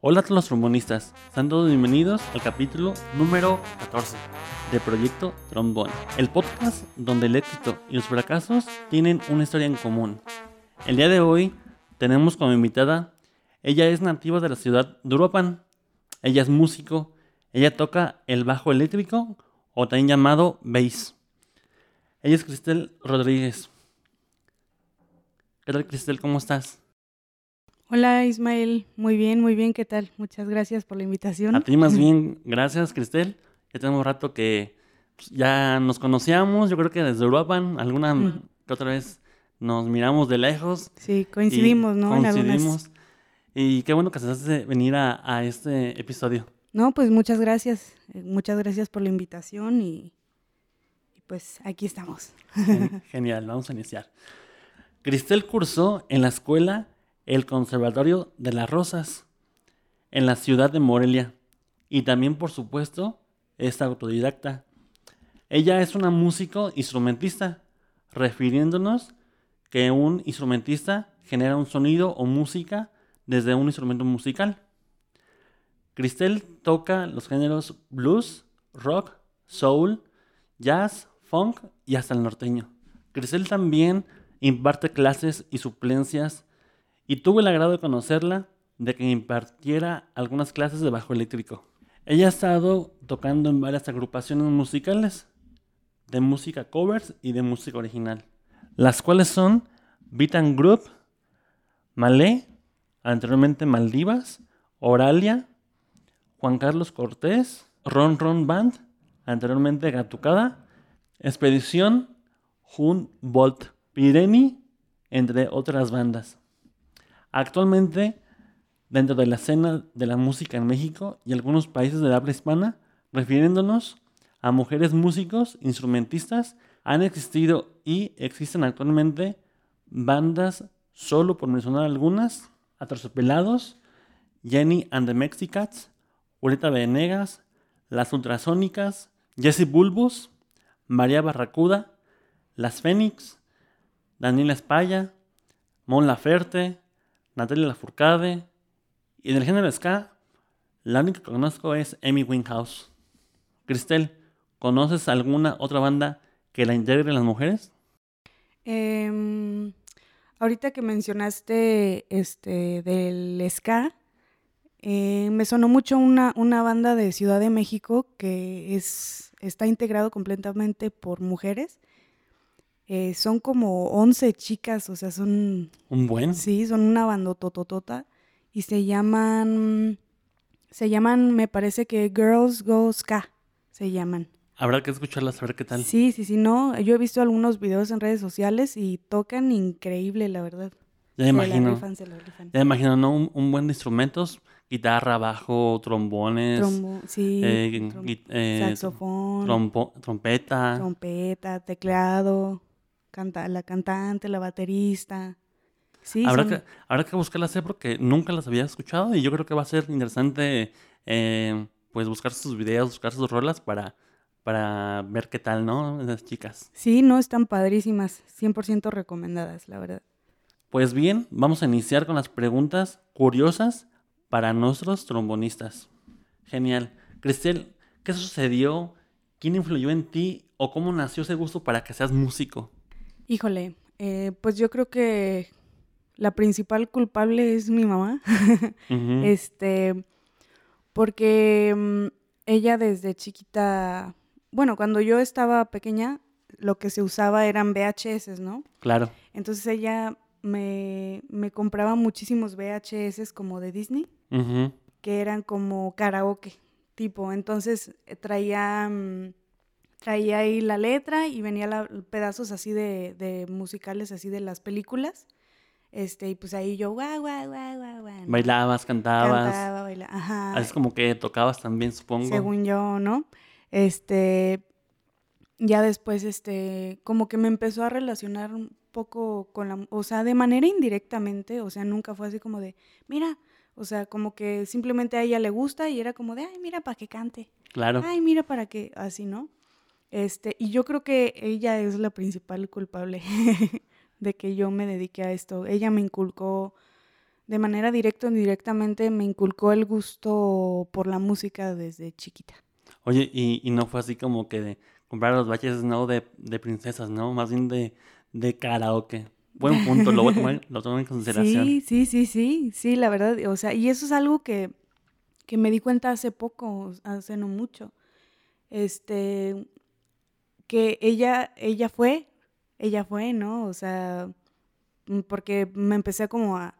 Hola a todos los trombonistas, sean todos bienvenidos al capítulo número 14 de Proyecto Trombón, el podcast donde el éxito y los fracasos tienen una historia en común. El día de hoy tenemos como invitada, ella es nativa de la ciudad de Uruapan, ella es músico, ella toca el bajo eléctrico o también llamado bass. Ella es Cristel Rodríguez. ¿Qué tal Cristel? ¿Cómo estás? Hola Ismael, muy bien, muy bien, ¿qué tal? Muchas gracias por la invitación. A ti más bien, gracias Cristel. Ya tenemos rato que pues, ya nos conocíamos, yo creo que desde Uruapan, alguna que otra vez nos miramos de lejos. Sí, coincidimos, ¿no? Coincidimos. Y qué bueno que se hace venir a, este episodio. No, pues muchas gracias, eh, muchas gracias por la invitación y, y pues aquí estamos. Genial, vamos a iniciar. Cristel cursó en la escuela el Conservatorio de las Rosas en la ciudad de Morelia y también por supuesto es autodidacta. Ella es una músico instrumentista, refiriéndonos que un instrumentista genera un sonido o música desde un instrumento musical. Cristel toca los géneros blues, rock, soul, jazz, funk y hasta el norteño. Cristel también imparte clases y suplencias y tuve el agrado de conocerla, de que impartiera algunas clases de bajo eléctrico. Ella ha estado tocando en varias agrupaciones musicales, de música covers y de música original, las cuales son Beat Group, Malé, anteriormente Maldivas, Oralia, Juan Carlos Cortés, Ron Ron Band, anteriormente Gatucada, Expedición, Jun Bolt, Pireni, entre otras bandas. Actualmente, dentro de la escena de la música en México y algunos países de habla hispana, refiriéndonos a mujeres músicos, instrumentistas, han existido y existen actualmente bandas, solo por mencionar algunas, Atrasopelados, Jenny and the Mexicats, Julieta Venegas, Las Ultrasónicas, Jessie Bulbos, María Barracuda, Las Fénix, Daniela Espaya, Mon Laferte, Natalia Lafourcade. Y del género ska, la única que conozco es Amy Winehouse. Cristel, ¿conoces alguna otra banda que la integre las mujeres? Em, ahorita que mencionaste este del ska, eh, me sonó mucho una, una banda de Ciudad de México que es, está integrado completamente por mujeres eh, son como 11 chicas, o sea, son... ¿Un buen? Sí, son una bandotototota. Y se llaman... Se llaman, me parece que Girls Go Ska, se llaman. Habrá que escucharlas a ver qué tal. Sí, sí, sí, no. Yo he visto algunos videos en redes sociales y tocan increíble, la verdad. Ya imagino. Ya imagino, ¿no? Un, buen de instrumentos, guitarra, bajo, trombones. sí. Eh, eh, saxofón. trompeta. Trompeta, teclado canta, la cantante, la baterista. Sí, habrá, que, habrá que buscarlas porque nunca las había escuchado y yo creo que va a ser interesante eh, pues buscar sus videos, buscar sus rolas para, para ver qué tal, ¿no? Esas chicas. Sí, no, están padrísimas, 100% recomendadas, la verdad. Pues bien, vamos a iniciar con las preguntas curiosas para nuestros trombonistas. Genial. Cristel, ¿qué sucedió? ¿Quién influyó en ti o cómo nació ese gusto para que seas músico? Híjole, eh, pues yo creo que la principal culpable es mi mamá. Este, porque mm, ella desde chiquita, bueno, cuando yo estaba pequeña, lo que se usaba eran VHS, ¿no? Claro. Entonces ella me, me compraba muchísimos VHS como de Disney, que eran como karaoke, tipo. Entonces eh, traía... Mm, traía ahí la letra y venía pedazos así de, musicales así de las películas. Este, y pues ahí yo, guau, guau, guau, guau, guau. Bailabas, cantabas. Cantaba, bailaba, ajá. Así como que tocabas también, supongo. Según yo, ¿no? Este, ya después, este, como que me empezó a relacionar un poco con la, o sea, de manera indirectamente, o sea, nunca fue así como de, mira, o sea, como que simplemente a ella le gusta y era como de, ay, mira, para que cante. Claro. Ay, mira, para que, así, ¿no? Este, y yo creo que ella es la principal culpable de que yo me dedique a esto. Ella me inculcó de manera directa o indirectamente me inculcó el gusto por la música desde chiquita. Oye, y, y no fue así como que de comprar los baches, no de, de princesas, ¿no? Más bien de, de karaoke. Buen punto, lo, lo tomo en consideración. Sí, sí, sí, sí, sí, la verdad, o sea, y eso es algo que, que me di cuenta hace poco, hace no mucho. Este, que ella, ella fue, ella fue, ¿no? O sea, mm, porque me empecé como a,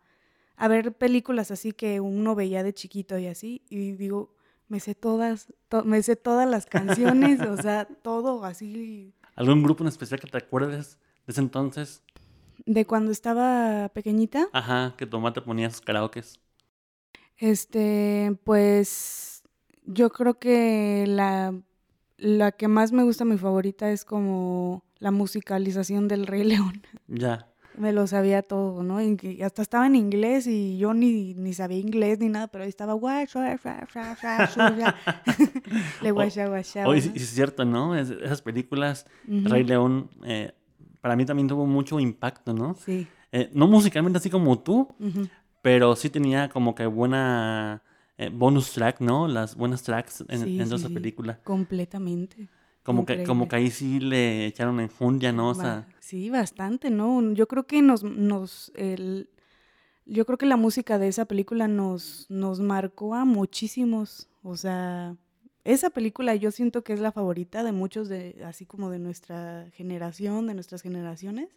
a ver películas así que uno veía de chiquito y así, y digo, me sé todas, me sé todas las canciones, o sea, todo así. ¿Algún grupo en especial que te acuerdes de ese entonces? De cuando estaba pequeñita. Ajá, que tu mamá te ponía sus karaokes. Este, pues yo creo que la, la que más me gusta, mi favorita, es como la musicalización del Rey León. Ya. Me lo sabía todo, ¿no? Y hasta estaba en inglés y yo ni, ni sabía inglés ni nada, pero ahí estaba Le guasha guasha. Oye, es cierto, ¿no? esas películas, Rey León, eh, para mí también tuvo mucho impacto, ¿no? Sí. Eh, no musicalmente así como tú, pero sí tenía como que buena eh, bonus track, ¿no? Las buenas tracks en, sí, en esa película. Completamente. Como que, como que ahí sí le echaron enjundia, ¿no? O sea, sí, bastante, ¿no? Yo creo que nos, nos, el, yo creo que la música de esa película nos, nos marcó a muchísimos. O sea, esa película yo siento que es la favorita de muchos de, así como de nuestra generación, de nuestras generaciones.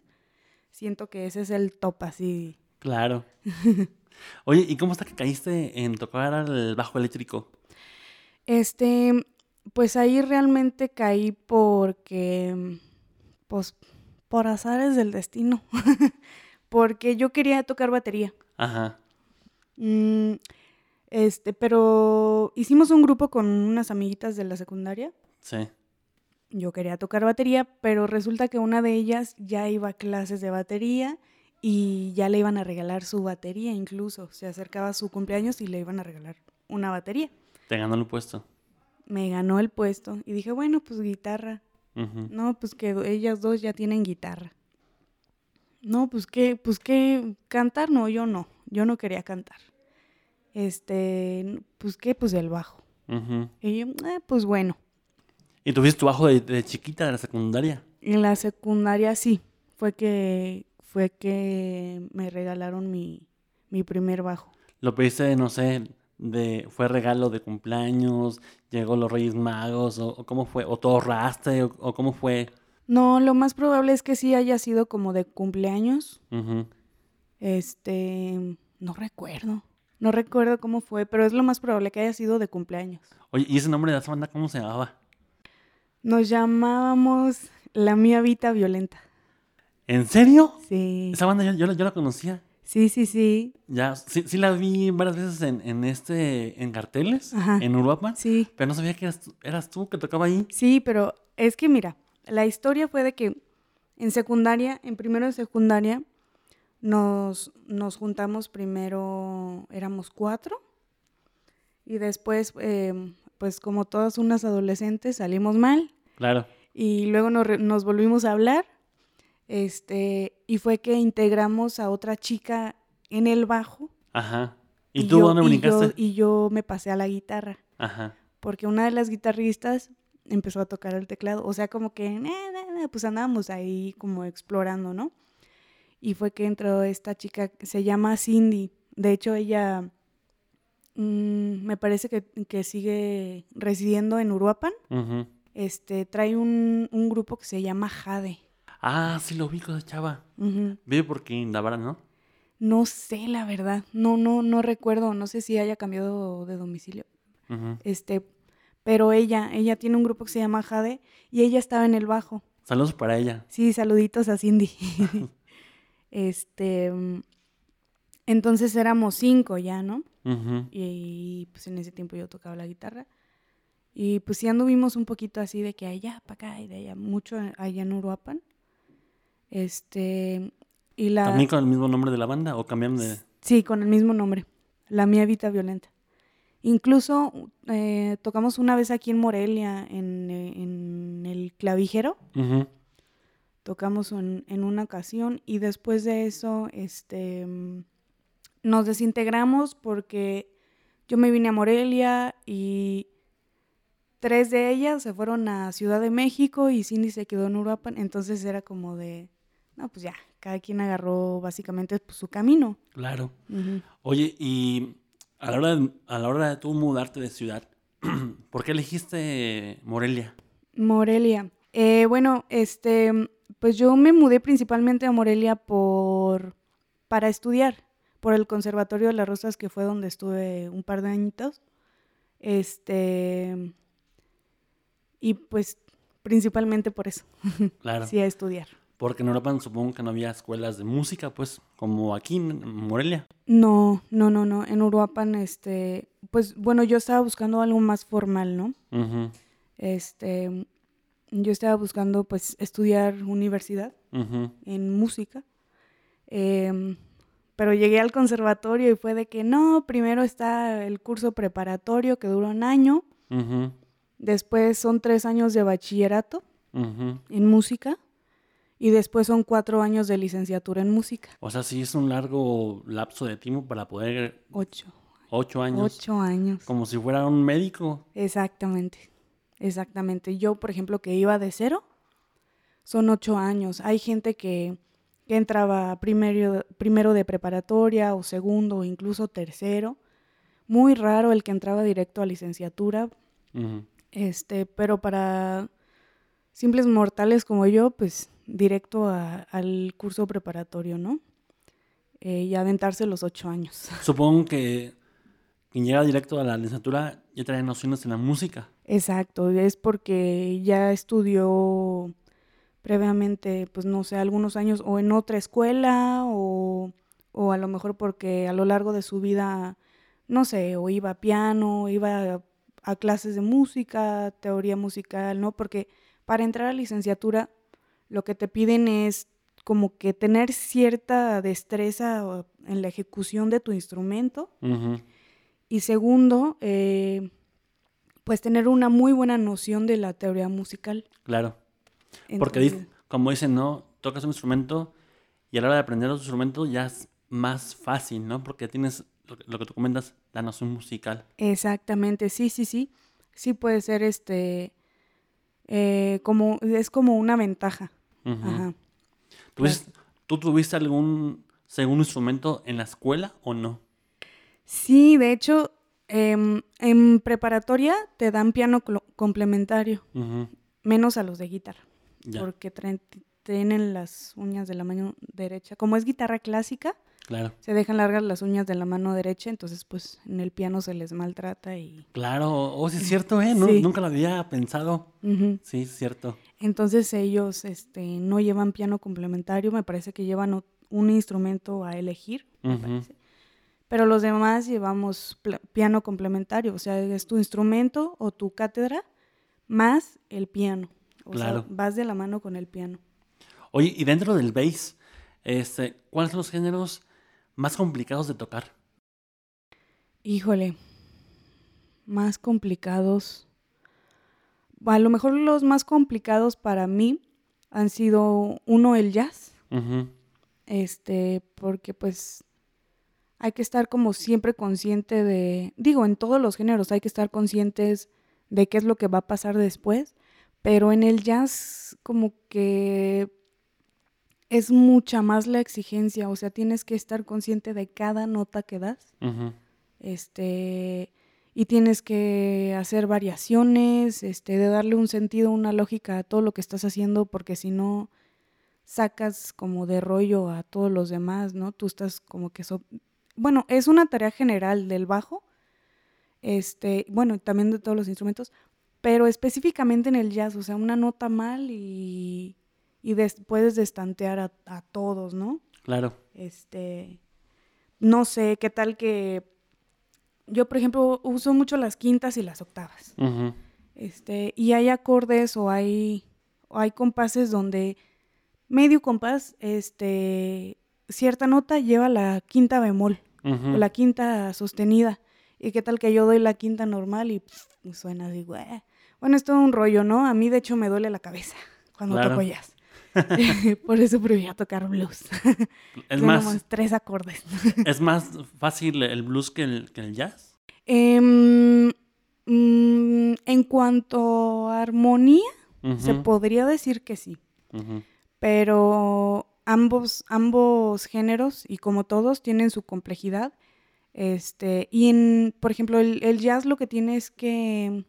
Siento que ese es el top así. Claro. Oye, ¿y cómo está que caíste en tocar al bajo eléctrico? Este, pues ahí realmente caí porque, pues, por azares del destino. porque yo quería tocar batería. Ajá. Mm, este, pero hicimos un grupo con unas amiguitas de la secundaria. Sí. Yo quería tocar batería, pero resulta que una de ellas ya iba a clases de batería y ya le iban a regalar su batería incluso. Se acercaba su cumpleaños y le iban a regalar una batería. Te ganó el puesto. Me ganó el puesto y dije, bueno, pues guitarra. No, pues que ellas dos ya tienen guitarra. No, pues que, pues que cantar, no, yo no, yo no quería cantar este, pues qué, pues el bajo. Y yo, eh, pues bueno. ¿Y tuviste tu bajo de, chiquita de la secundaria? En la secundaria sí, fue que, fue que me regalaron mi, mi primer bajo. ¿Lo pediste, no sé, de, fue regalo de cumpleaños, llegó los Reyes Magos, o, cómo fue, o todo raste, o, cómo fue? No, lo más probable es que sí haya sido como de cumpleaños. Este, no recuerdo. No recuerdo cómo fue, pero es lo más probable que haya sido de cumpleaños. Oye, ¿y ese nombre de esa banda cómo se llamaba? Nos llamábamos La Mía Vita Violenta. ¿En serio? Sí. Esa banda yo, la conocía. Sí, sí, sí. Ya, sí, sí la vi varias veces en, en este, en carteles, en Uruapan. Sí. Pero no sabía que eras, eras tú que tocaba ahí. Sí, pero es que mira, la historia fue de que en secundaria, en primero de secundaria, nos, nos juntamos primero, éramos cuatro, y después, em, pues como todas unas adolescentes, salimos mal. Claro. Y luego nos, volvimos a hablar, este, y fue que integramos a otra chica en el bajo. Ajá. ¿Y, tú dónde brincaste? Y yo, me pasé a la guitarra. Ajá. Porque una de las guitarristas empezó a tocar el teclado. O sea, como que, pues andábamos ahí como explorando, ¿no? y fue que entró esta chica, se llama Cindy. De hecho, ella mm, me parece que, sigue residiendo en Uruapan. este, trae un, grupo que se llama Jade. Ah, sí lo ubico de chava. Vive por Quindabara, ¿no? No sé, la verdad. No, no, no recuerdo. No sé si haya cambiado de domicilio. Este, pero ella, ella tiene un grupo que se llama Jade y ella estaba en el bajo. Saludos para ella. Sí, saluditos a Cindy. Este, entonces éramos cinco ya, ¿no? y, pues en ese tiempo yo tocaba la guitarra. Y pues sí anduvimos un poquito así de que allá, para acá y de allá, mucho allá en Uruapan. Este, y la... ¿También con el mismo nombre de la banda o cambiaron de...? Sí, con el mismo nombre. La Mía Vita Violenta. Incluso eh, tocamos una vez aquí en Morelia, en, en el clavijero tocamos en, una ocasión y después de eso, este, nos desintegramos porque yo me vine a Morelia y tres de ellas se fueron a Ciudad de México y Cindy se quedó en Uruapan. Entonces era como de, no, pues ya, cada quien agarró básicamente pues, su camino. Claro. Oye, y a la, hora de, a la hora de tú mudarte de ciudad, ¿por qué elegiste Morelia? Morelia. Eh, bueno, este, pues yo me mudé principalmente a Morelia por para estudiar por el Conservatorio de las Rosas, que fue donde estuve un par de añitos. Este. Y pues principalmente por eso. Claro. sí, a estudiar. Porque en Europa supongo que no había escuelas de música, pues, como aquí en Morelia. No, no, no, no. En Uruapan, este, pues, bueno, yo estaba buscando algo más formal, ¿no? Este, yo estaba buscando, pues, estudiar universidad en música. Eh, pero llegué al conservatorio y fue de que no, primero está el curso preparatorio que dura un año, después son tres años de bachillerato en música y después son cuatro años de licenciatura en música. O sea, sí es un largo lapso de tiempo para poder... Ocho. Ocho años. Ocho años. Como si fuera un médico. Exactamente, exactamente. Yo, por ejemplo, que iba de cero, son ocho años. Hay gente que que entraba primero, primero de preparatoria o segundo o incluso tercero. Muy raro el que entraba directo a licenciatura. Este, pero para simples mortales como yo, pues directo al curso preparatorio, ¿no? Eh, y aventarse los ocho años. Supongo que quien llega directo a la licenciatura ya trae nociones en la música. Exacto, es porque ya estudió previamente, pues no sé, algunos años o en otra escuela o, o a lo mejor porque a lo largo de su vida, no sé, o iba a piano, iba a, clases de música, teoría musical, ¿no? Porque para entrar a licenciatura lo que te piden es como que tener cierta destreza en la ejecución de tu instrumento. Y segundo, eh, pues tener una muy buena noción de la teoría musical. Claro. Porque, como dicen, ¿no? Tocas un instrumento y a la hora de aprender otro instrumento ya es más fácil, ¿no? Porque tienes lo que, tú comentas, la noción musical. Exactamente, sí, sí, sí. Sí puede ser este, eh, como, es como una ventaja. Ajá. ¿Tú, tuviste algún segundo instrumento en la escuela o no? Sí, de hecho, em, en preparatoria te dan piano complementario, menos a los de guitarra porque tienen las uñas de la mano derecha. Como es guitarra clásica, claro. se dejan largas las uñas de la mano derecha, entonces pues en el piano se les maltrata y... Claro, o oh, sí es cierto, ¿eh? Nunca lo había pensado. Sí, es cierto. Entonces ellos este, no llevan piano complementario, me parece que llevan un instrumento a elegir, Pero los demás llevamos piano complementario, o sea, es tu instrumento o tu cátedra más el piano. O claro. sea, vas de la mano con el piano. Oye, y dentro del bass, este, ¿cuáles son los géneros más complicados de tocar? Híjole, más complicados. A lo mejor los más complicados para mí han sido uno el jazz. Este, porque pues hay que estar como siempre consciente de, digo, en todos los géneros hay que estar conscientes de qué es lo que va a pasar después pero en el jazz como que es mucha más la exigencia, o sea, tienes que estar consciente de cada nota que das. Este y tienes que hacer variaciones, este, de darle un sentido, una lógica a todo lo que estás haciendo, porque si no sacas como de rollo a todos los demás, ¿no? Tú estás como que bueno, es una tarea general del bajo, este, bueno, también de todos los instrumentos, pero específicamente en el jazz, o sea, una nota mal y, y puedes destantear a, todos, ¿no? Claro. Este, no sé, qué tal que yo, por ejemplo, uso mucho las quintas y las octavas. Este, y hay acordes o hay, o hay compases donde medio compás, este, cierta nota lleva la quinta bemol o la quinta sostenida. Y qué tal que yo doy la quinta normal y suena así, güey. Bueno, es todo un rollo, ¿no? A mí, de hecho, me duele la cabeza cuando toco jazz. Por eso prefiero tocar blues. Es más... tres acordes. ¿Es más fácil el blues que el, que el jazz? Mm, en cuanto a armonía, se podría decir que sí. Pero ambos, ambos géneros, y como todos, tienen su complejidad. Este, y en, por ejemplo, el, jazz lo que tiene es que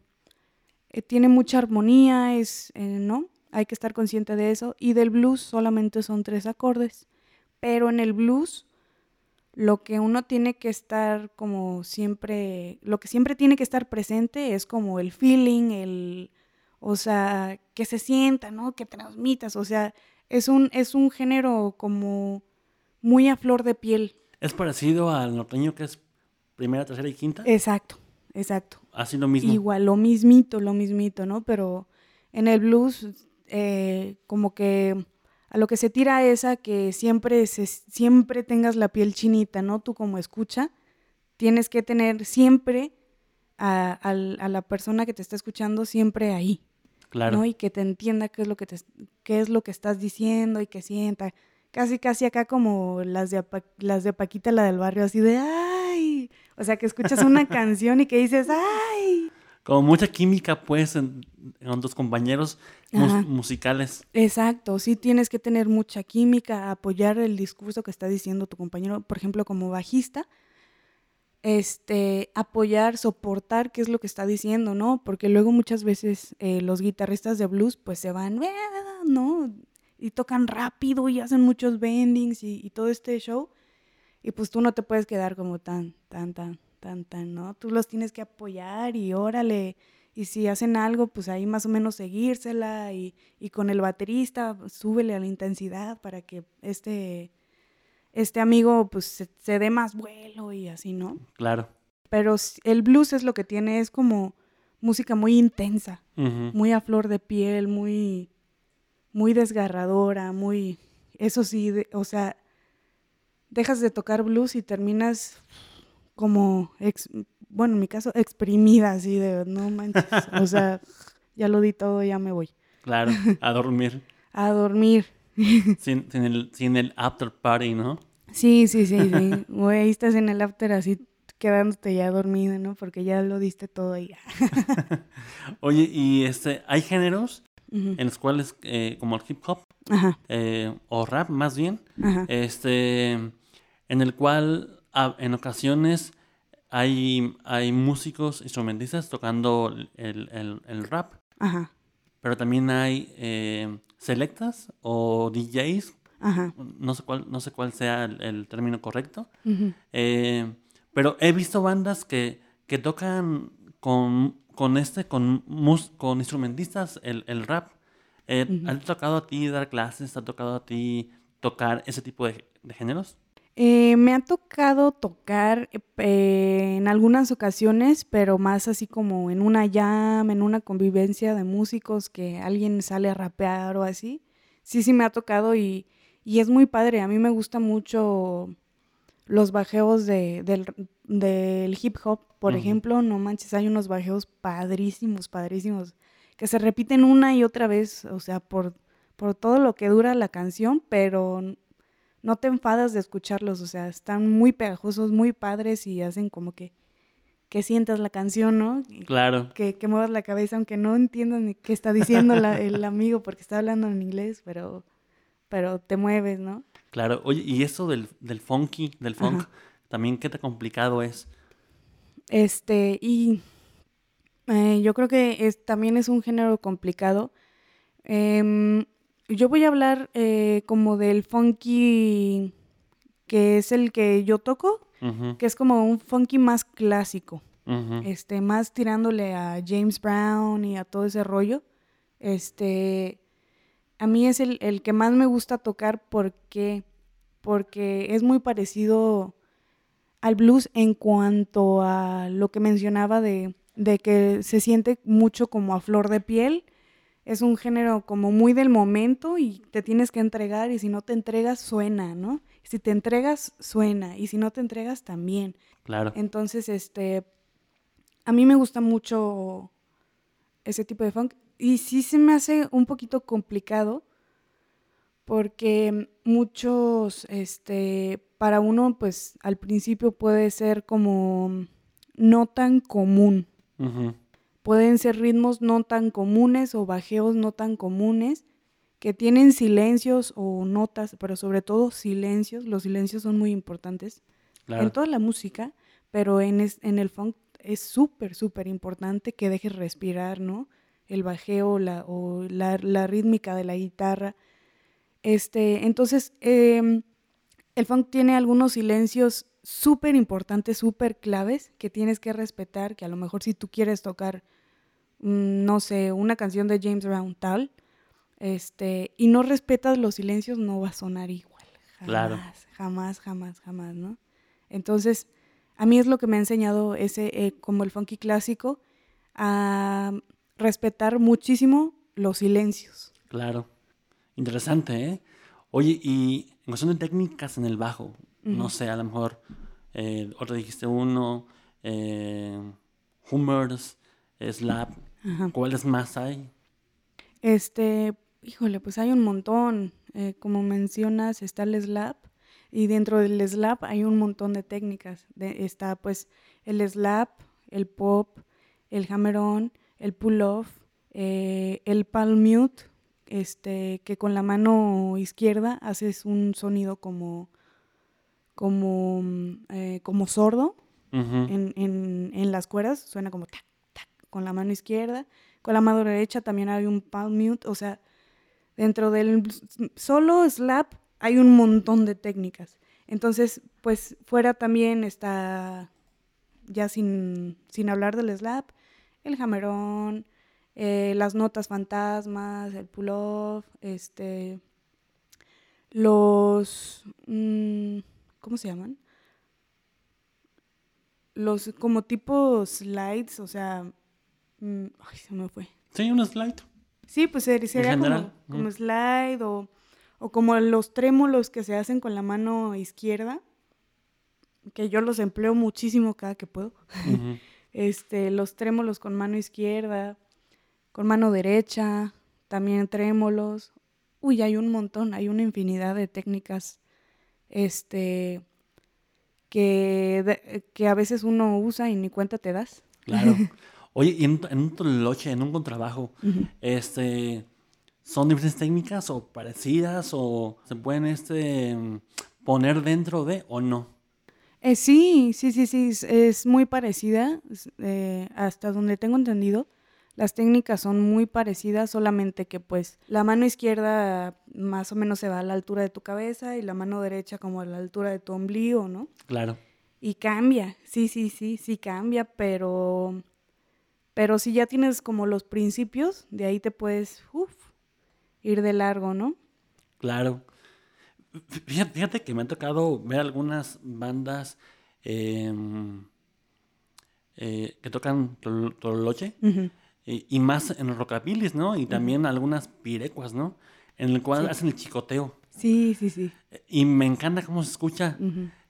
eh, tiene mucha armonía, es, eh, ¿no? Hay que estar consciente de eso. Y del blues solamente son tres acordes. Pero en el blues, lo que uno tiene que estar como siempre, lo que siempre tiene que estar presente es como el feeling, el, o sea, que se sienta, ¿no? Que transmitas, o sea, es un, es un género como muy a flor de piel. ¿Es parecido al norteño que es primera, tercera y quinta? Exacto, exacto. Así lo mismo. Igual, lo mismito, lo mismito, ¿no? Pero en el blues, eh, como que a lo que se tira es a que siempre, se, siempre tengas la piel chinita, ¿no? Tú como escucha, tienes que tener siempre a, a la persona que te está escuchando siempre ahí, Claro. Y que te entienda qué es lo que te, qué es lo que estás diciendo y que sienta. Casi, casi acá como las de, las de Paquita, la del barrio, así de ¡ay! O sea, que escuchas una canción y que dices ¡ay! Como mucha química, pues, en, tus compañeros musicales. Exacto, sí tienes que tener mucha química, apoyar el discurso que está diciendo tu compañero, por ejemplo, como bajista, este, apoyar, soportar qué es lo que está diciendo, ¿no? Porque luego muchas veces eh, los guitarristas de blues pues se van, ¿no? Y tocan rápido y hacen muchos bendings y, todo este show. Y pues tú no te puedes quedar como tan, tan, tan, tan, tan, ¿no? Tú los tienes que apoyar y órale. Y si hacen algo, pues ahí más o menos seguírsela y, y con el baterista, súbele a la intensidad para que este este amigo pues se, dé más vuelo y así, ¿no? Claro. Pero el blues es lo que tiene, es como música muy intensa, muy a flor de piel, muy, muy desgarradora, muy, eso sí, o sea, dejas de tocar blues y terminas como, bueno, en mi caso, exprimida, así de, no manches, o sea, ya lo di todo, ya me voy. Claro, a dormir. a dormir. sin, el, sin el after party, ¿no? Sí, sí, sí, sí. Güey, ahí estás en el after así quedándote ya dormido, ¿no? Porque ya lo diste todo ahí. Oye, y este, hay géneros en los cuales, eh, como el hip hop, eh, o rap más bien, este, en el cual en ocasiones hay, hay músicos, instrumentistas tocando el, el rap. Ajá. Pero también hay eh, selectas o DJs. No sé cuál, no sé cuál sea el, término correcto. Eh, pero he visto bandas que, que tocan con, con este, con, con instrumentistas el, el rap. Eh, ¿Ha tocado a ti dar clases? ¿Ha tocado a ti tocar ese tipo de, de géneros? Eh, me ha tocado tocar eh, en algunas ocasiones, pero más así como en una jam, en una convivencia de músicos que alguien sale a rapear o así. Sí, sí me ha tocado y, es muy padre. A mí me gusta mucho los bajeos de, del, hip hop, por ejemplo. No manches, hay unos bajeos padrísimos, padrísimos, que se repiten una y otra vez, o sea, por, por todo lo que dura la canción, pero no te enfadas de escucharlos, o sea, están muy pegajosos, muy padres y hacen como que, que sientas la canción, ¿no? Claro. Que, que muevas la cabeza, aunque no entiendas ni qué está diciendo el amigo porque está hablando en inglés, pero, pero te mueves, ¿no? Claro, oye, y eso del, del funky, del funk, también qué tan complicado es. Este, y eh, yo creo que es, también es un género complicado. Eh, yo voy a hablar eh, como del funky que es el que yo toco, que es como un funky más clásico, este, más tirándole a James Brown y a todo ese rollo. Este, a mí es el, el que más me gusta tocar porque, porque es muy parecido al blues en cuanto a lo que mencionaba de, de que se siente mucho como a flor de piel es un género como muy del momento y te tienes que entregar y si no te entregas suena, ¿no? Si te entregas suena y si no te entregas también. Claro. Entonces, este, a mí me gusta mucho ese tipo de funk y sí se me hace un poquito complicado porque muchos, este, para uno, pues al principio puede ser como no tan común. Pueden ser ritmos no tan comunes o bajeos no tan comunes que tienen silencios o notas, pero sobre todo silencios. Los silencios son muy importantes en toda la música, pero en, en el funk es súper, súper importante que dejes respirar, ¿no? El bajeo la, o la, la rítmica de la guitarra. Este, entonces, em, el funk tiene algunos silencios súper importantes, súper claves que tienes que respetar, que a lo mejor si tú quieres tocar, no sé, una canción de James Brown tal, este, y no respetas los silencios, no va a sonar igual. Jamás, claro. jamás, jamás, jamás, ¿no? Entonces, a mí es lo que me ha enseñado ese, eh, como el funky clásico, a respetar muchísimo los silencios. Claro. Interesante, ¿eh? Oye, y en cuestión de técnicas en el bajo, no sé, a lo mejor, eh, otra dijiste uno, eh, Hummers, Slap, ¿cuáles más hay? Este, híjole, pues hay un montón. Eh, como mencionas, está el Slap, y dentro del slap hay un montón de técnicas. está pues el slap, el pop, el hammer-on, el pull-off, eh, el palm mute, este, que con la mano izquierda haces un sonido como, como, eh, como sordo en, en, las cuerdas, suena como tac, con la mano izquierda. Con la mano derecha también hay un palm mute, o sea, dentro del solo slap hay un montón de técnicas. Entonces, pues fuera también está, ya sin, hablar del slap, el jamerón, eh, las notas fantasmas, el pull-off, este, los, mm, ¿cómo se llaman? Los como tipo slides, o sea, mm, ay, se me fue. Sí, un slide. Sí, pues sería como, como slide o o como los trémolos que se hacen con la mano izquierda, que yo los empleo muchísimo cada que puedo. este, los trémolos con mano izquierda, con mano derecha, también trémolos. Uy, hay un montón, hay una infinidad de técnicas este, que, que a veces uno usa y ni cuenta te das. Claro. Oye, y en, un toloche, en un contrabajo, este, ¿Son diferentes técnicas o parecidas o se pueden este, poner dentro de o no? Eh, sí, sí, sí, sí, es, muy parecida. Eh, hasta donde tengo entendido, las técnicas son muy parecidas, solamente que pues la mano izquierda más o menos se va a la altura de tu cabeza y la mano derecha como a la altura de tu ombligo, ¿no? Claro. Y cambia, sí, sí, sí, sí cambia, pero, pero si ya tienes como los principios, de ahí te puedes, ir de largo, ¿no? Claro. Fíjate, que me ha tocado ver algunas bandas em, eh, que tocan tololoche y, más en rockabilis, ¿no? Y también algunas pirecuas, ¿no? En el cual hacen el chicoteo. Sí, sí, sí. Y me encanta cómo se escucha.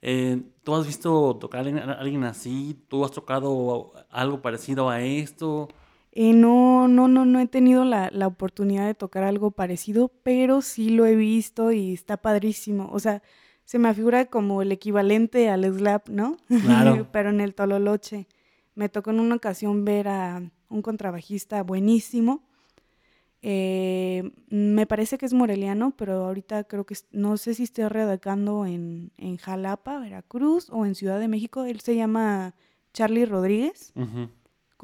Eh, ¿Tú has visto tocar a alguien así? ¿Tú has tocado algo parecido a esto? Eh, no, no, no, no he tenido la, oportunidad de tocar algo parecido, pero sí lo he visto y está padrísimo. O sea, se me figura como el equivalente al slap, ¿no? Claro. pero en el tololoche. Me tocó en una ocasión ver a un contrabajista buenísimo. Eh, me parece que es moreliano, pero ahorita creo que no sé si estoy redacando en, en Jalapa, Veracruz o en Ciudad de México. Él se llama Charlie Rodríguez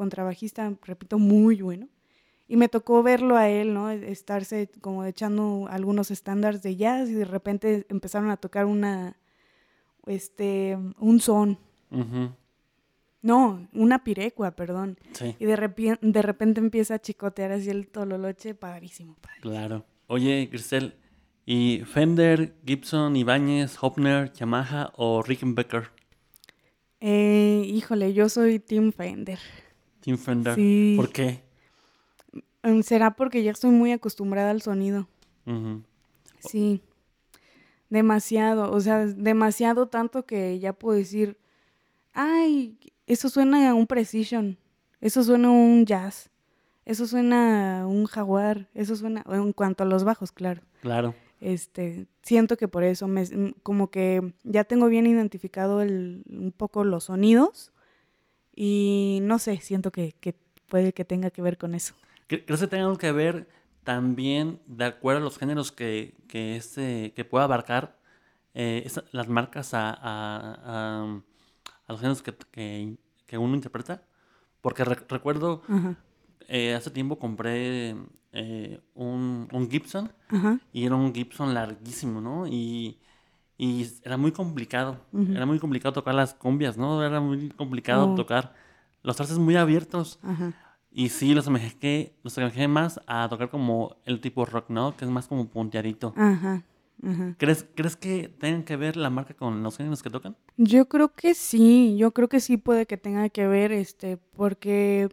contrabajista, repito, muy bueno. Y me tocó verlo a él, ¿no? Estarse como echando algunos estándares de jazz y de repente empezaron a tocar una, este, un son. No, una pirecua, perdón. Y de, repente, de repente empieza a chicotear así el tololoche, padrísimo, padrísimo. Claro. Oye, Cristel, ¿y Fender, Gibson, Ibáñez, Hopner, Yamaha o Rickenbacker? Eh, híjole, yo soy Tim Fender. Tim Fender. Sí. ¿Por qué? Mm, será porque ya estoy muy acostumbrada al sonido. Sí. Demasiado. O sea, demasiado tanto que ya puedo decir, ay, eso suena a un precision. Eso suena a un jazz. Eso suena a un jaguar. Eso suena, en cuanto a los bajos, claro. Claro. Este, siento que por eso me, como que ya tengo bien identificado el, un poco los sonidos y no sé, siento que, que puede que tenga que ver con eso. ¿Crees que tenga que ver también de acuerdo a los géneros que, que, este, que pueda abarcar eh, las marcas a, a, a, los géneros que, que, uno interpreta? Porque recuerdo, eh, hace tiempo compré eh, un, un, Gibson y era un Gibson larguísimo, ¿no? Y, y era muy complicado, era muy complicado tocar las cumbias, ¿no? Era muy complicado oh. tocar los trastes muy abiertos. Y sí, los semejé, los más a tocar como el tipo rock, ¿no? Que es más como punteadito. Ajá. ¿Crees, ¿Crees que tengan que ver la marca con los géneros que tocan? Yo creo que sí, yo creo que sí puede que tenga que ver, este, porque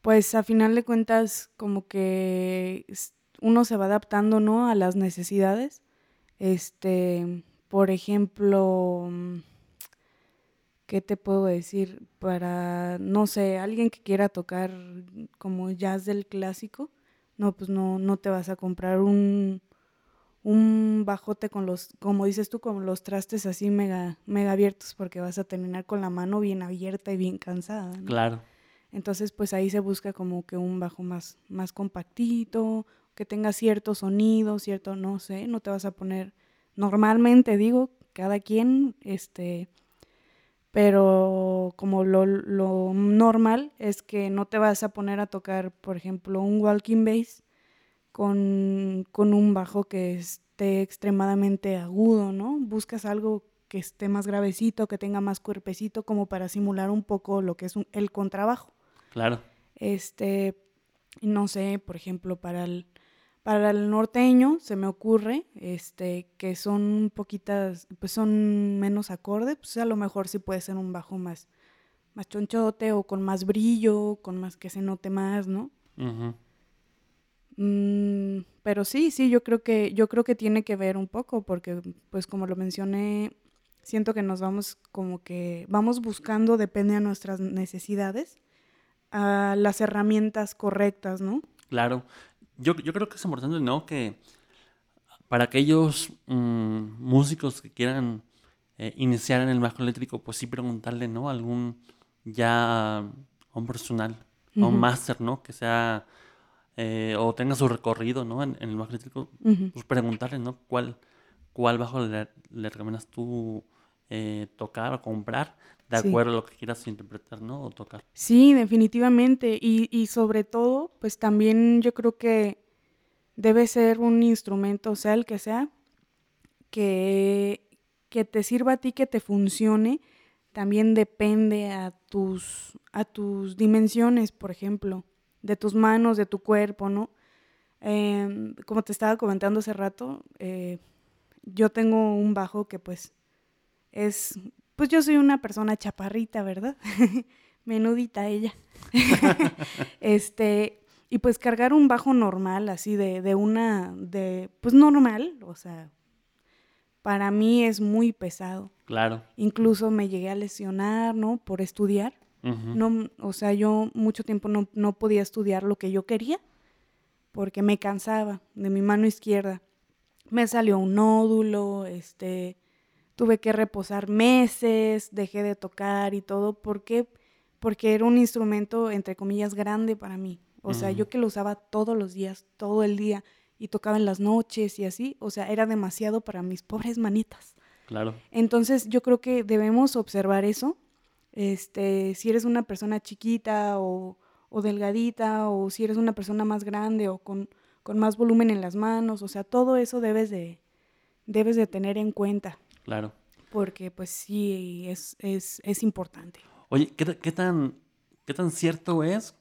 pues a final de cuentas como que uno se va adaptando, ¿no? A las necesidades. Este, por ejemplo, ¿qué te puedo decir? Para, no sé, alguien que quiera tocar como jazz del clásico, no, pues no, no te vas a comprar un, un bajote con los, como dices tú, con los trastes así mega, mega abiertos, porque vas a terminar con la mano bien abierta y bien cansada. Claro. Entonces, pues ahí se busca como que un bajo más, más compactito, que tenga cierto sonido, cierto, no sé, no te vas a poner, normalmente digo, cada quien, este, pero como lo, lo normal es que no te vas a poner a tocar, por ejemplo, un walking bass con, con un bajo que esté extremadamente agudo, ¿no? Buscas algo que esté más gravecito, que tenga más cuerpecito, como para simular un poco lo que es el contrabajo. Claro. Este, no sé, por ejemplo, para el, para el norteño se me ocurre este, que son poquitas, pues son menos acordes, pues a lo mejor sí puede ser un bajo más, más chonchote o con más brillo, con más que se note más, ¿no? Mm, pero sí, sí, yo creo que, yo creo que tiene que ver un poco, porque pues como lo mencioné, siento que nos vamos como que vamos buscando, depende de nuestras necesidades, a las herramientas correctas, ¿no? Claro. Yo, yo creo que es importante, ¿no? Que para aquellos mm, músicos que quieran eh, iniciar en el bajo eléctrico, pues sí preguntarle, ¿no? Algún ya un personal, un máster, ¿no? Que sea, eh, o tenga su recorrido, ¿no? En, el bajo eléctrico, pues preguntarle, ¿no? ¿Cuál, cuál bajo le, le recomiendas tú eh, tocar o comprar? de acuerdo a lo que quieras interpretar, ¿no? O tocar. Sí, definitivamente. Y, y sobre todo, pues también yo creo que debe ser un instrumento, sea el que sea, que, que te sirva a ti, que te funcione, también depende a tus, a tus dimensiones, por ejemplo, de tus manos, de tu cuerpo, ¿no? Em, como te estaba comentando hace rato, eh, yo tengo un bajo que pues es pues yo soy una persona chaparrita, ¿verdad? Menudita ella. este, y pues cargar un bajo normal, así de, de una, de, pues normal, o sea, para mí es muy pesado. Claro. Incluso me llegué a lesionar, ¿no? Por estudiar. No, o sea, yo mucho tiempo no, no podía estudiar lo que yo quería porque me cansaba de mi mano izquierda. Me salió un nódulo, este, tuve que reposar meses, dejé de tocar y todo. ¿Por qué? Porque era un instrumento, entre comillas, grande para mí. O sea, yo que lo usaba todos los días, todo el día, y tocaba en las noches y así, o sea, era demasiado para mis pobres manitas. Claro. Entonces, yo creo que debemos observar eso. Este, si eres una persona chiquita o, o delgadita, o si eres una persona más grande o con, con más volumen en las manos, o sea, todo eso debes de, debes de tener en cuenta. Claro. Porque pues sí, es, es, es importante. Oye, ¿qué, ¿qué, tan, ¿qué tan cierto es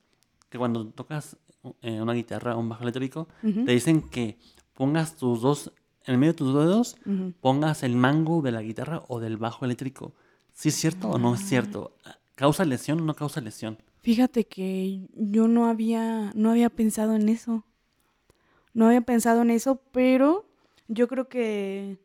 que cuando tocas eh, una guitarra o un bajo eléctrico, te dicen que pongas tus dos, en el medio de tus dedos, pongas el mango de la guitarra o del bajo eléctrico? ¿Sí es cierto o no es cierto? ¿Causa lesión o no causa lesión? Fíjate que yo no había, no había pensado en eso. No había pensado en eso, pero yo creo que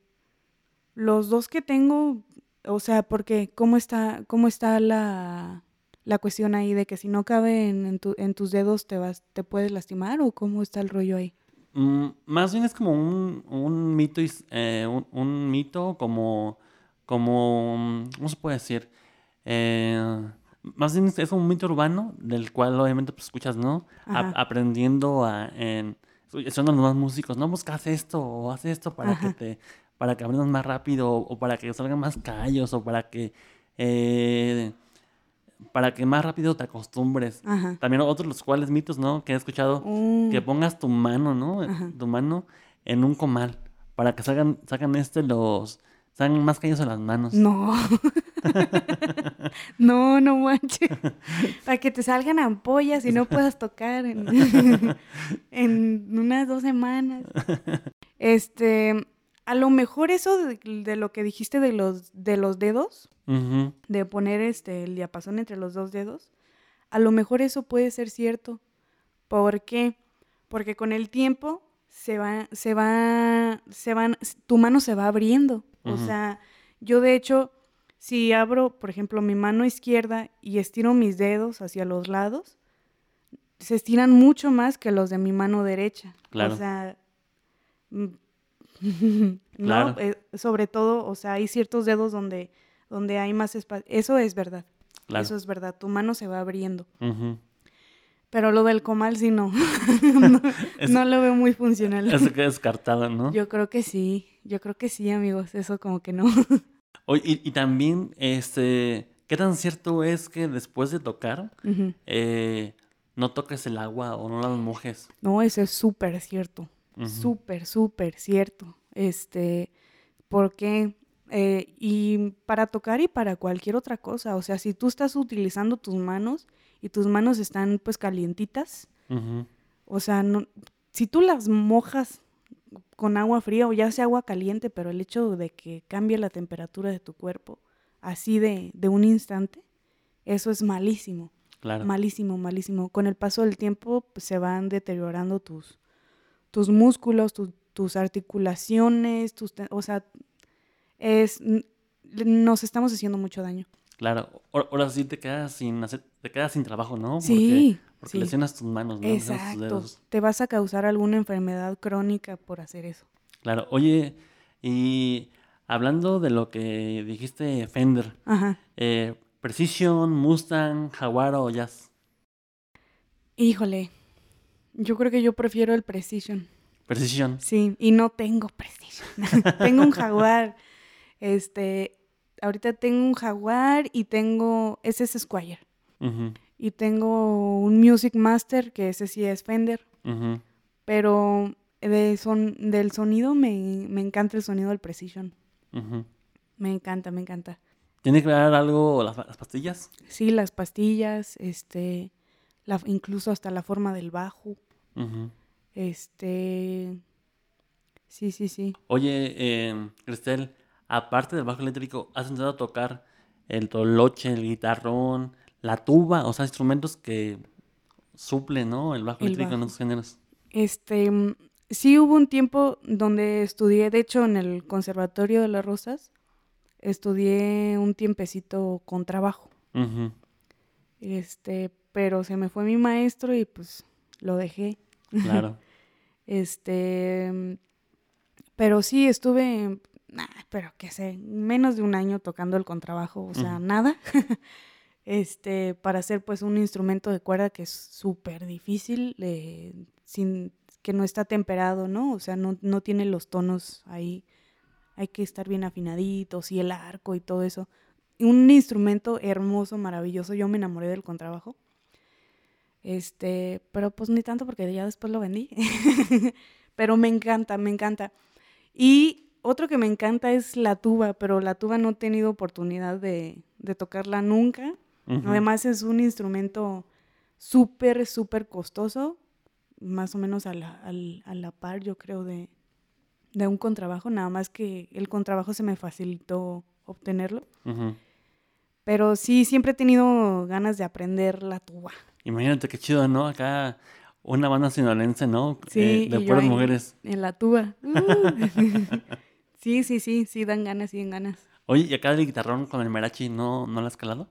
los dos que tengo, o sea, porque cómo está, cómo está la, la cuestión ahí de que si no cabe en, en, tus dedos te vas, te puedes lastimar o cómo está el rollo ahí. Mm, más bien es como un, un mito, eh, un, mito como, como, ¿cómo se puede decir? Eh, más bien es un mito urbano del cual obviamente pues escuchas, ¿no? aprendiendo a, en, son los más músicos, no, buscas pues, esto o haz esto para que te, para que aprendas más rápido o para que salgan más callos o para que, eh, para que más rápido te acostumbres. También otros los cuales mitos, ¿no? Que he escuchado, uh. que pongas tu mano, ¿no? Tu mano en un comal para que salgan, sacan este los, salgan más callos en las manos. No. no, no manches. Para que te salgan ampollas y no puedas tocar en, en unas dos semanas. Este, a lo mejor eso de, lo que dijiste de los, de los dedos, de poner este, el diapasón entre los dos dedos, a lo mejor eso puede ser cierto. ¿Por qué? Porque con el tiempo se va, se va, se van, tu mano se va abriendo. O sea, yo de hecho si abro, por ejemplo, mi mano izquierda y estiro mis dedos hacia los lados, se estiran mucho más que los de mi mano derecha. Claro. O sea, mm, no, eh, sobre todo, o sea, hay ciertos dedos donde, donde hay más espacio. Eso es verdad. Eso es verdad. Tu mano se va abriendo. Pero lo del comal sí no. no, lo veo muy funcional. Eso queda descartado, ¿no? Yo creo que sí. Yo creo que sí, amigos. Eso como que no. y, también, este, ¿qué tan cierto es que después de tocar, eh, no toques el agua o no la mojes? No, eso es súper cierto. Súper, súper cierto. Este, porque, eh, y para tocar y para cualquier otra cosa, o sea, si tú estás utilizando tus manos y tus manos están pues calientitas, o sea, no, si tú las mojas con agua fría o ya sea agua caliente, pero el hecho de que cambie la temperatura de tu cuerpo así de, de un instante, eso es malísimo. Claro. Malísimo, malísimo. Con el paso del tiempo pues, se van deteriorando tus, tus músculos, tus articulaciones, tus, o sea, es, nos estamos haciendo mucho daño. Claro, ahora sí te quedas sin hacer, te quedas sin trabajo, ¿no? Sí. Porque lesionas tus manos, ¿no? Exacto. Te vas a causar alguna enfermedad crónica por hacer eso. Claro. Oye, y hablando de lo que dijiste Fender, Ajá. Eh, Precision, Mustang, Jaguar o Jazz. Híjole, yo creo que yo prefiero el Precision. Precision. Sí, y no tengo Precision. tengo un Jaguar. Este, ahorita tengo un Jaguar y tengo ese es Squire. Y tengo un Music Master, que ese sí es Fender. Pero de son, del sonido me, encanta el sonido del Precision. Me encanta, me encanta. ¿Tiene que ver algo las, pastillas? Sí, las pastillas, este, la, incluso hasta la forma del bajo. Este, sí, sí, sí. Oye, eh, Cristel, aparte del bajo eléctrico, ¿has intentado a tocar el toloche, el guitarrón, la tuba, o sea, instrumentos que suplen, ¿no? El bajo eléctrico en otros géneros. Este, mm, sí hubo un tiempo donde estudié, de hecho, en el Conservatorio de las Rosas, estudié un tiempecito con trabajo. Este, pero se me fue mi maestro y pues lo dejé. Claro. este, mm, pero sí estuve, pero qué sé, menos de un año tocando el contrabajo, o sea, nada. este, para hacer pues un instrumento de cuerda que es súper difícil, eh, sin, que no está temperado, ¿no? O sea, no, no tiene los tonos ahí, hay que estar bien afinaditos y el arco y todo eso. Un instrumento hermoso, maravilloso, yo me enamoré del contrabajo. Este, pero pues ni tanto porque ya después lo vendí. pero me encanta, me encanta. Y otro que me encanta es la tuba, pero la tuba no he tenido oportunidad de, de tocarla nunca. Además es un instrumento súper, súper costoso, más o menos a la, a la par, yo creo, de, de, un contrabajo, nada más que el contrabajo se me facilitó obtenerlo. Pero sí, siempre he tenido ganas de aprender la tuba. Imagínate qué chido, ¿no? Acá una banda sinaloense, ¿no? Sí, eh, de puras mujeres. En la tuba. Uh. sí, sí, sí, sí, dan ganas, sí dan ganas. Oye, ¿y acá el guitarrón con el merachi no, no lo has calado?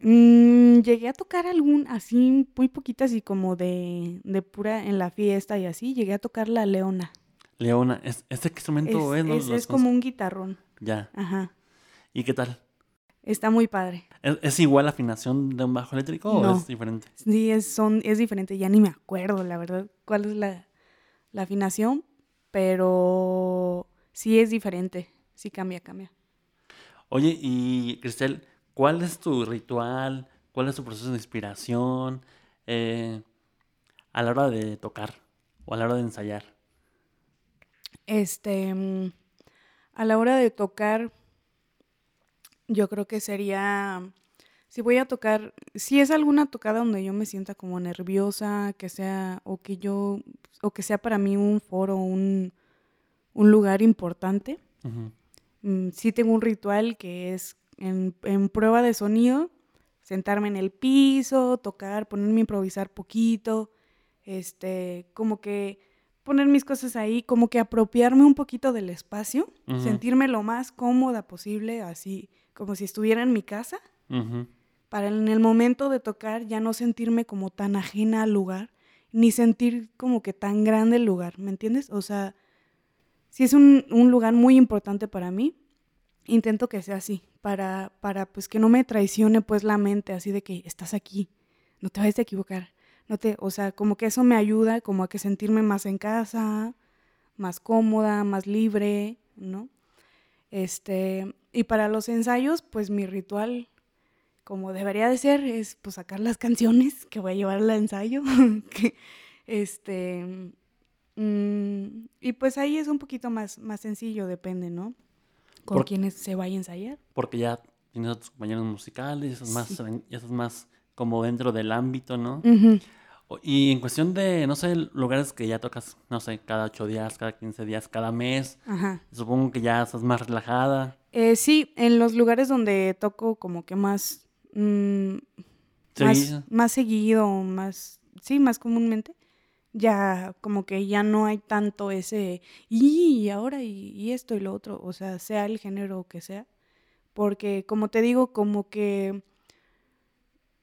Mm, llegué a tocar algún, así, muy poquitas y como de, de pura en la fiesta y así. Llegué a tocar la leona. Leona, ¿es, ¿este instrumento es? Es, es como un guitarrón. Ya. Ajá. ¿Y qué tal? Está muy padre. ¿Es, igual la afinación de un bajo eléctrico o es diferente? Sí, es, son, es diferente. Ya ni me acuerdo, la verdad, cuál es la, la afinación, pero sí es diferente. Sí cambia, cambia. Oye, y Cristel, ¿cuál es tu ritual? ¿Cuál es tu proceso de inspiración eh, a la hora de tocar o a la hora de ensayar? Este, mm, a la hora de tocar, yo creo que sería, si voy a tocar, si es alguna tocada donde yo me sienta como nerviosa, que sea, o que yo, o que sea para mí un foro, un, un lugar importante, mm, sí tengo un ritual que es en, en, prueba de sonido, sentarme en el piso, tocar, ponerme a improvisar poquito, este, como que poner mis cosas ahí, como que apropiarme un poquito del espacio, sentirme lo más cómoda posible, así como si estuviera en mi casa, para en el momento de tocar ya no sentirme como tan ajena al lugar, ni sentir como que tan grande el lugar, ¿me entiendes? O sea, si es un, un lugar muy importante para mí, intento que sea así, para, para pues que no me traicione pues la mente así de que estás aquí, no te vayas a equivocar no te, o sea, como que eso me ayuda como a que sentirme más en casa, más cómoda, más libre, ¿no? Este, y para los ensayos, pues mi ritual, como debería de ser, es pues sacar las canciones que voy a llevar al ensayo. este, mm, y pues ahí es un poquito más, más sencillo, depende, ¿no? Con quiénes se vaya a ensayar. Porque ya tienes otros compañeros musicales, ya más, ya estás más como dentro del ámbito, ¿no? Y en cuestión de, no sé, lugares que ya tocas, no sé, cada ocho días, cada quince días, cada mes, supongo que ya estás más relajada. Eh, sí, en los lugares donde toco como que más, mm, más, seguido, más, sí, más comúnmente, ya como que ya no hay tanto ese, y ahora y, esto y lo otro, o sea, sea el género que sea, porque como te digo, como que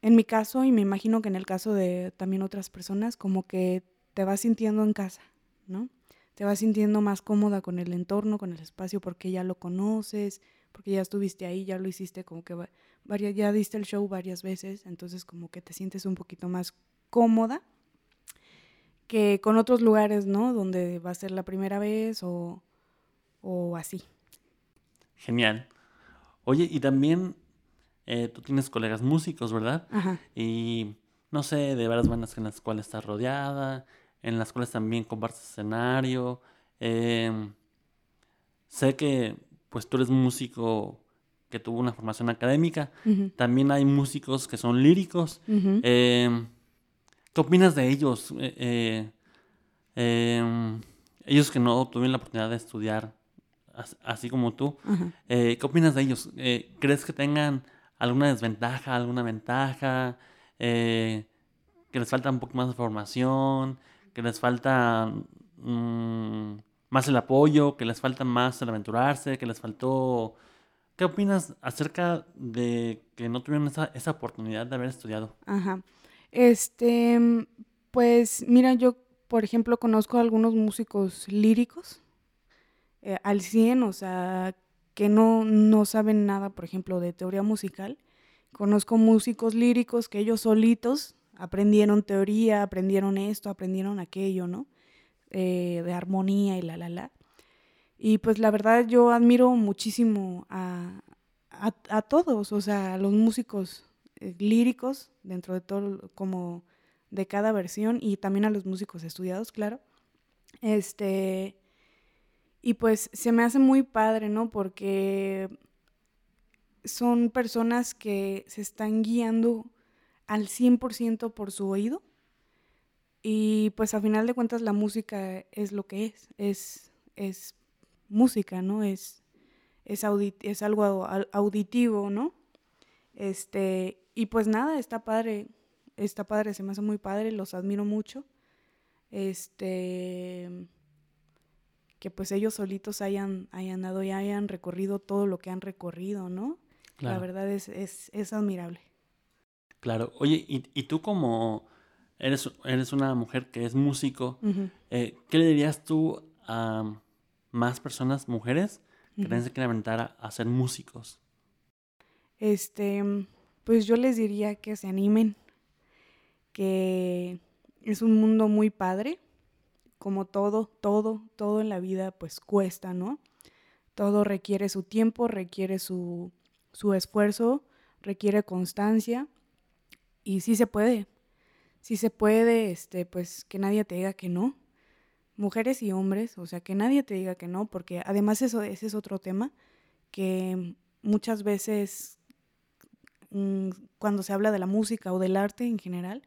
en mi caso, y me imagino que en el caso de también otras personas, como que te vas sintiendo en casa, ¿no? Te vas sintiendo más cómoda con el entorno, con el espacio, porque ya lo conoces, porque ya estuviste ahí, ya lo hiciste, como que varias, ya diste el show varias veces, entonces como que te sientes un poquito más cómoda que con otros lugares, ¿no? Donde va a ser la primera vez o, o así. Genial. Oye, y también eh, tú tienes colegas músicos, ¿verdad? Ajá. Y no sé, de varias bandas en las cuales estás rodeada, en las cuales también compartes escenario. Em, sé que pues tú eres músico que tuvo una formación académica. También hay músicos que son líricos. ¿Qué opinas de ellos? Eh, eh, em, ellos que no tuvieron la oportunidad de estudiar así como tú. ¿Qué opinas de ellos? ¿Crees que tengan alguna desventaja, alguna ventaja, eh, que les falta un poco más de formación, que les falta mm, más el apoyo, que les falta más el aventurarse, que les faltó... ¿Qué opinas acerca de que no tuvieron esa, esa oportunidad de haber estudiado? Ajá. Este, pues mira, yo, por ejemplo, conozco a algunos músicos líricos eh, al 100, o sea, que no, no saben nada, por ejemplo, de teoría musical. Conozco músicos líricos que ellos solitos aprendieron teoría, aprendieron esto, aprendieron aquello, ¿no? Eh, de armonía y la, la, la. Y pues la verdad yo admiro muchísimo a, a, todos, o sea, a los músicos líricos dentro de todo, como de cada versión, y también a los músicos estudiados, claro. Este, y pues se me hace muy padre, ¿no? Porque son personas que se están guiando al 100% por su oído. Y pues a final de cuentas la música es lo que es, es, es música, ¿no? Es, es, es algo auditivo, ¿no? Este, y pues nada, está padre, está padre, se me hace muy padre, los admiro mucho. Este, que pues ellos solitos hayan, hayan dado y hayan recorrido todo lo que han recorrido, ¿no? La verdad es, es, es admirable. Claro. Oye, y, tú como eres, eres una mujer que es músico, eh, ¿qué le dirías tú a más personas, mujeres, que uh que aventar a, ser músicos? Este, pues yo les diría que se animen, que es un mundo muy padre, como todo, todo, todo en la vida pues cuesta, ¿no? Todo requiere su tiempo, requiere su, su esfuerzo, requiere constancia y sí se puede, sí se puede, este, pues que nadie te diga que no, mujeres y hombres, o sea, que nadie te diga que no, porque además eso, ese es otro tema que muchas veces mm, cuando se habla de la música o del arte en general,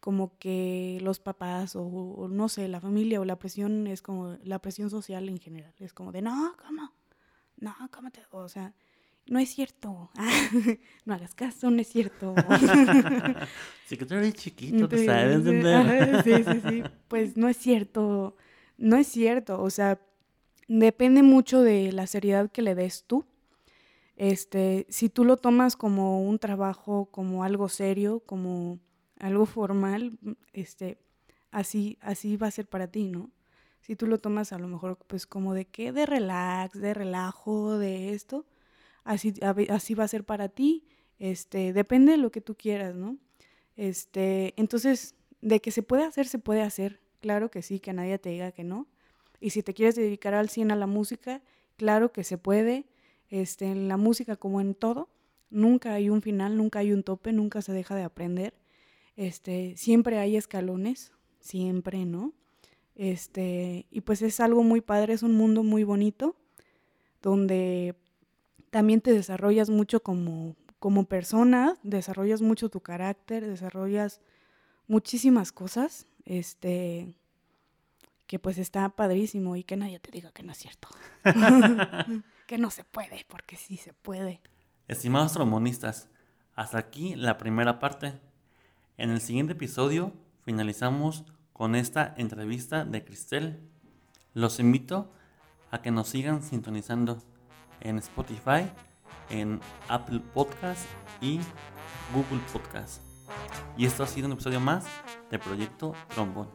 como que los papás o, no sé, la familia o la presión es como la presión social en general, es como de no, ¿cómo? No, ¿cómo te? O sea, no es cierto. no hagas caso, no es cierto. sí, que tú eres chiquito, te sabes entender. sí, sí, sí. Pues no es cierto. No es cierto. O sea, depende mucho de la seriedad que le des tú. Este, si tú lo tomas como un trabajo, como algo serio, como algo formal, este, así, así va a ser para ti, ¿no? Si tú lo tomas a lo mejor, pues como de qué, de relax, de relajo, de esto, así, así va a ser para ti, este, depende de lo que tú quieras, ¿no? Este, entonces, de que se puede hacer, se puede hacer, claro que sí, que nadie te diga que no. Y si te quieres dedicar al 100 a la música, claro que se puede, este, en la música como en todo, nunca hay un final, nunca hay un tope, nunca se deja de aprender. Este, siempre hay escalones, siempre, ¿no? Este, y pues es algo muy padre, es un mundo muy bonito donde también te desarrollas mucho como, como persona, desarrollas mucho tu carácter, desarrollas muchísimas cosas, este, que pues está padrísimo y que nadie te diga que no es cierto. que no se puede, porque sí se puede. Estimados trombonistas, hasta aquí la primera parte. En el siguiente episodio finalizamos con esta entrevista de Cristel. Los invito a que nos sigan sintonizando en Spotify, en Apple Podcast y Google Podcast. Y esto ha sido un episodio más de Proyecto Trombón.